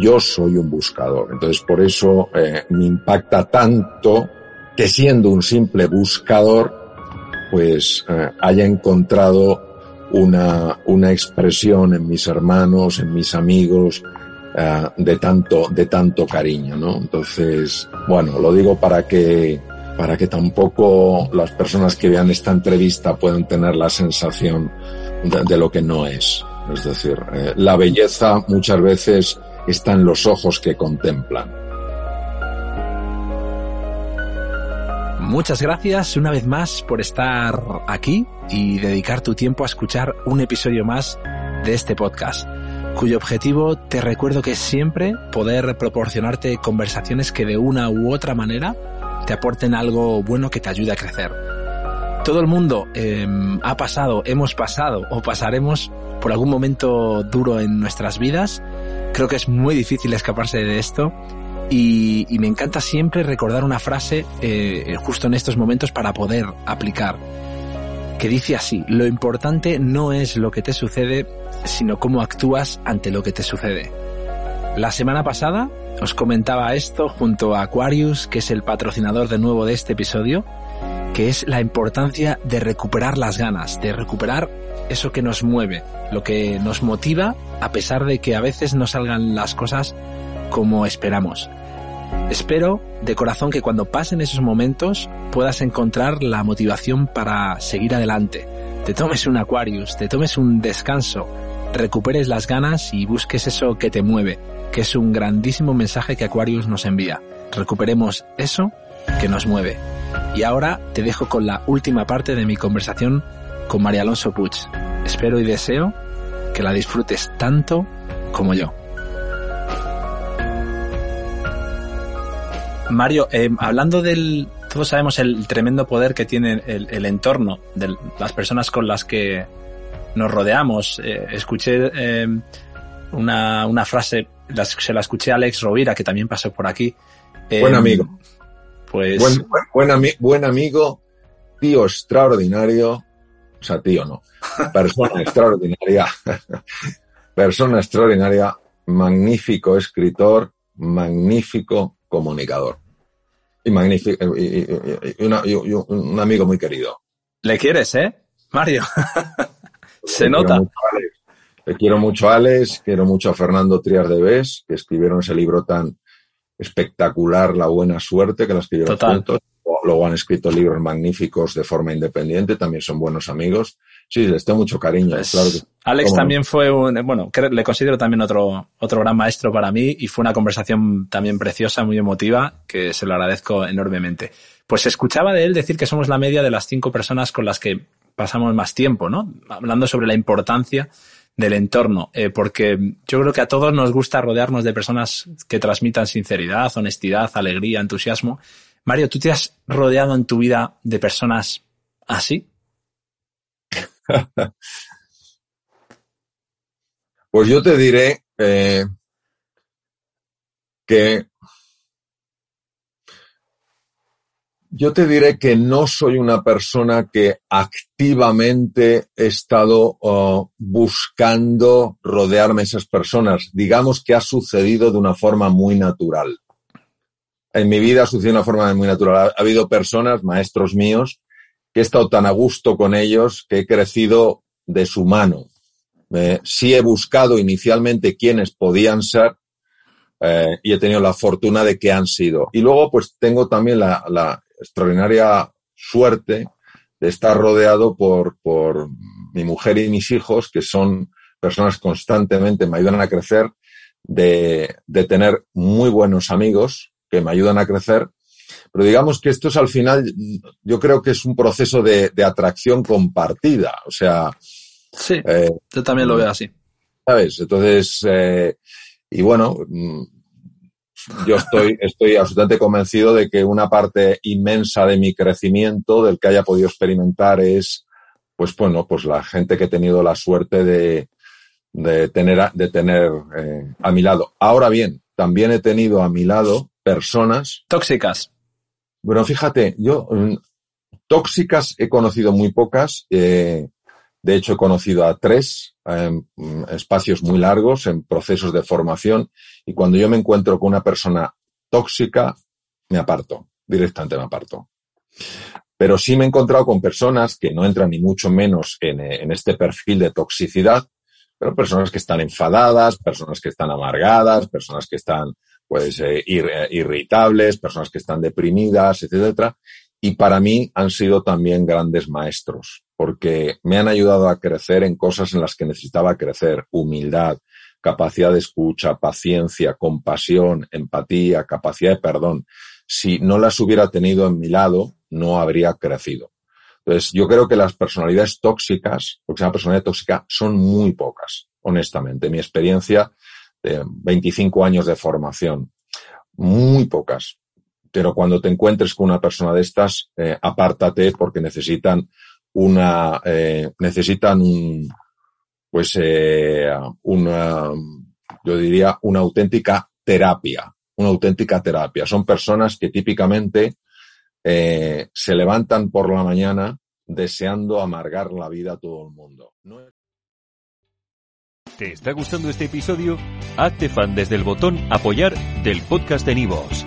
yo soy un buscador. Entonces, por eso eh, me impacta tanto que siendo un simple buscador, pues eh, haya encontrado una, una expresión en mis hermanos, en mis amigos, eh, de tanto, de tanto cariño, ¿no? Entonces, bueno, lo digo para que, para que tampoco las personas que vean esta entrevista puedan tener la sensación de, lo que no es. Es decir, la belleza muchas veces está en los ojos que contemplan. Muchas gracias una vez más por estar aquí y dedicar tu tiempo a escuchar un episodio más de este podcast, cuyo objetivo te recuerdo que es siempre poder proporcionarte conversaciones que de una u otra manera te aporten algo bueno que te ayude a crecer. Todo el mundo em, ha pasado, hemos pasado o pasaremos por algún momento duro en nuestras vidas. Creo que es muy difícil escaparse de esto y, me encanta siempre recordar una frase eh, justo en estos momentos para poder aplicar, que dice así, lo importante no es lo que te sucede, sino cómo actúas ante lo que te sucede. La semana pasada os comentaba esto junto a Aquarius, que es el patrocinador de nuevo de este episodio, que es la importancia de recuperar las ganas, de recuperar eso que nos mueve, lo que nos motiva a pesar de que a veces no salgan las cosas como esperamos. Espero de corazón que cuando pasen esos momentos puedas encontrar la motivación para seguir adelante. Te tomes un Aquarius, te tomes un descanso, recuperes las ganas y busques eso que te mueve, que es un grandísimo mensaje que Aquarius nos envía. Recuperemos eso que nos mueve. Y ahora te dejo con la última parte de mi conversación con María Alonso Puig. Espero y deseo que la disfrutes tanto como yo. Mario, eh, hablando del, todos sabemos el tremendo poder que tiene el, entorno de las personas con las que nos rodeamos. Eh, escuché eh, una, frase, se la escuché a Alex Rovira, que también pasó por aquí. buen amigo. Pues. Buen, buen, amigo, tío extraordinario. O sea, tío no. Persona extraordinaria. Persona extraordinaria. Magnífico escritor. Magnífico comunicador y magnífico, y, un amigo muy querido. ¿Le quieres, eh? Mario. Se nota. Le quiero mucho a Alex, quiero mucho a Fernando Triar de Bes, que escribieron ese libro tan espectacular, La Buena Suerte, que la escribieron juntos. Luego han escrito libros magníficos de forma independiente, también son buenos amigos. Sí, les tengo mucho cariño. Pues Alex también fue un, bueno, le considero también otro, otro gran maestro para mí y fue una conversación también preciosa, muy emotiva, que se lo agradezco enormemente. Pues escuchaba de él decir que somos la media de las cinco personas con las que pasamos más tiempo, ¿no? Hablando sobre la importancia del entorno, eh, porque yo creo que a todos nos gusta rodearnos de personas que transmitan sinceridad, honestidad, alegría, entusiasmo. Mario, ¿tú te has rodeado en tu vida de personas así? pues yo te diré eh, que yo te diré que no soy una persona que activamente he estado oh, buscando rodearme esas personas. Digamos que ha sucedido de una forma muy natural. En mi vida ha sucedido de una forma muy natural. Ha habido personas, maestros míos, que he estado tan a gusto con ellos que he crecido de su mano. Eh, sí he buscado inicialmente quiénes podían ser eh, y he tenido la fortuna de que han sido. Y luego pues tengo también la, extraordinaria suerte de estar rodeado por, por mi mujer y mis hijos, que son personas constantemente me ayudan a crecer, de, de tener muy buenos amigos que me ayudan a crecer pero digamos que esto es al final, yo creo que es un proceso de, atracción compartida. O sea. Sí, eh, yo también lo veo así. ¿Sabes? Entonces, eh, y bueno, mm, yo estoy, estoy absolutamente convencido de que una parte inmensa de mi crecimiento, del que haya podido experimentar, es, pues bueno, pues la gente que he tenido la suerte de, de tener, de tener eh, a mi lado. Ahora bien, también he tenido a mi lado personas. Tóxicas. Bueno, fíjate, yo mm, tóxicas he conocido muy pocas. Eh, De hecho, he conocido a tres en espacios muy largos, en procesos de formación, y cuando yo me encuentro con una persona tóxica, me aparto, directamente me aparto. Pero sí me he encontrado con personas que no entran ni mucho menos en, en este perfil de toxicidad, pero personas que están enfadadas, personas que están amargadas, personas que están pues eh, eh, irritables, personas que están deprimidas, etcétera. Y para mí han sido también grandes maestros, porque me han ayudado a crecer en cosas en las que necesitaba crecer, humildad, capacidad de escucha, paciencia, compasión, empatía, capacidad de perdón. Si no las hubiera tenido en mi lado, no habría crecido. Entonces, yo creo que las personalidades tóxicas, porque se llama personalidad tóxica, son muy pocas, honestamente. Mi experiencia de 25 años de formación, muy pocas. Pero cuando te encuentres con una persona de estas, eh, apártate porque necesitan una, eh, necesitan un, pues, eh, una, yo diría, una auténtica terapia, una auténtica terapia. Son personas que típicamente eh, se levantan por la mañana deseando amargar la vida a todo el mundo. ¿Te está gustando este episodio? Hazte fan desde el botón apoyar del podcast de Nivos.